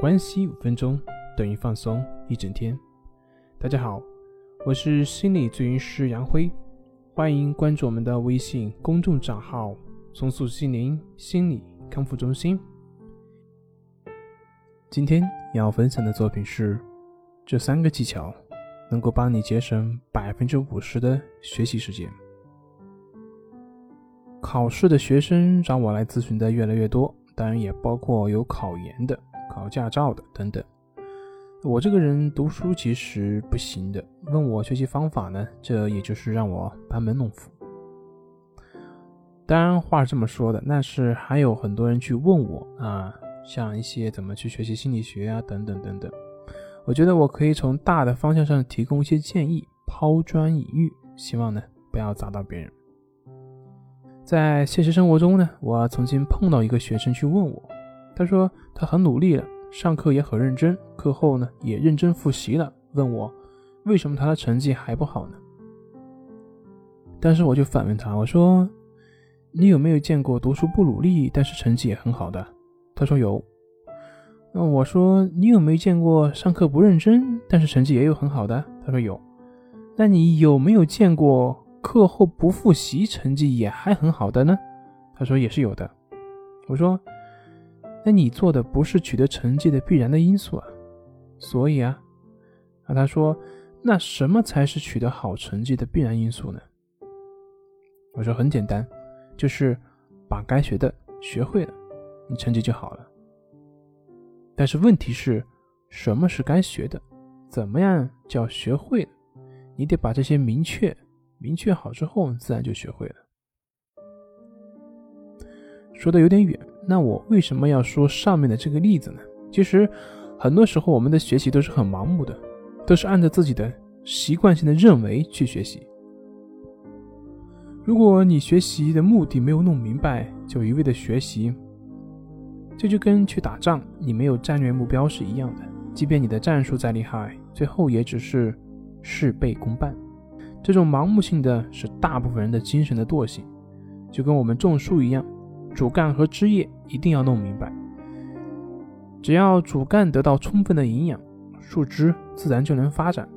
关系五分钟等于放松一整天。大家好，我是心理咨询师杨辉，欢迎关注我们的微信公众账号“松塑心灵心理康复中心”。今天要分享的作品是：这三个技巧能够帮你节省百分之五十的学习时间。考试的学生找我来咨询的越来越多，当然也包括有考研的、考驾照的等等。我这个人读书其实不行的，问我学习方法呢，这也就是让我班门弄斧。当然话是这么说的，但是还有很多人去问我啊，像一些怎么去学习心理学啊，等等等等。我觉得我可以从大的方向上提供一些建议，抛砖引玉，希望呢不要砸到别人。在现实生活中呢，我曾经碰到一个学生去问我，他说他很努力了，上课也很认真，课后呢也认真复习了，问我为什么他的成绩还不好呢？但是我就反问他，我说你有没有见过读书不努力，但是成绩也很好的？他说有。那我说你有没有见过上课不认真，但是成绩也有很好的？他说有。那你有没有见过？课后不复习，成绩也还很好的呢。他说也是有的。我说，那你做的不是取得成绩的必然的因素啊。所以啊，那他说，那什么才是取得好成绩的必然因素呢？我说很简单，就是把该学的学会了，你成绩就好了。但是问题是，什么是该学的？怎么样叫学会了？你得把这些明确。明确好之后，自然就学会了。说的有点远，那我为什么要说上面的这个例子呢？其实，很多时候我们的学习都是很盲目的，都是按照自己的习惯性的认为去学习。如果你学习的目的没有弄明白，就一味的学习，这就跟去打仗你没有战略目标是一样的。即便你的战术再厉害，最后也只是事倍功半。这种盲目性的是大部分人的精神的惰性，就跟我们种树一样，主干和枝叶一定要弄明白。只要主干得到充分的营养，树枝自然就能发展。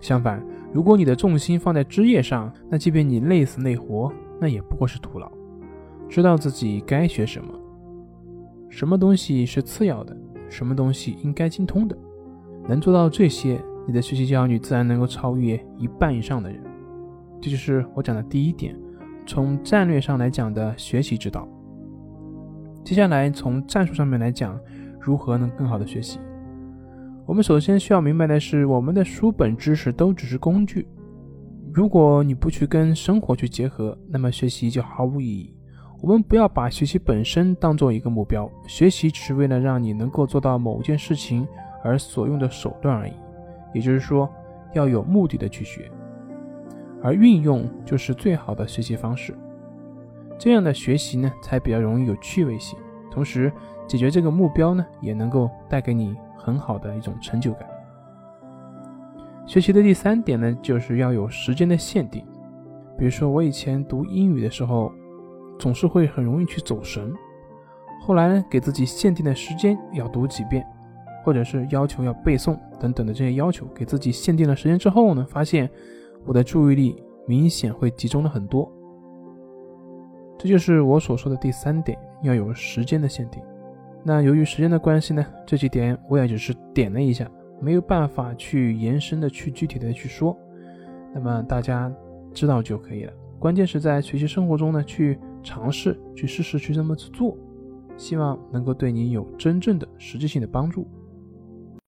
相反，如果你的重心放在枝叶上，那即便你累死累活，那也不过是徒劳。知道自己该学什么，什么东西是次要的，什么东西应该精通的，能做到这些。你的学习焦虑自然能够超越一半以上的人，这就是我讲的第一点，从战略上来讲的学习之道。接下来从战术上面来讲，如何能更好的学习？我们首先需要明白的是，我们的书本知识都只是工具，如果你不去跟生活去结合，那么学习就毫无意义。我们不要把学习本身当做一个目标，学习只是为了让你能够做到某件事情而所用的手段而已。也就是说，要有目的的去学，而运用就是最好的学习方式。这样的学习呢，才比较容易有趣味性，同时解决这个目标呢，也能够带给你很好的一种成就感。学习的第三点呢，就是要有时间的限定。比如说，我以前读英语的时候，总是会很容易去走神，后来呢，给自己限定的时间要读几遍。或者是要求要背诵等等的这些要求，给自己限定了时间之后呢，发现我的注意力明显会集中了很多。这就是我所说的第三点，要有时间的限定。那由于时间的关系呢，这几点我也只是点了一下，没有办法去延伸的去具体的去说。那么大家知道就可以了。关键是在学习生活中呢，去尝试去试试去这么去做，希望能够对你有真正的实际性的帮助。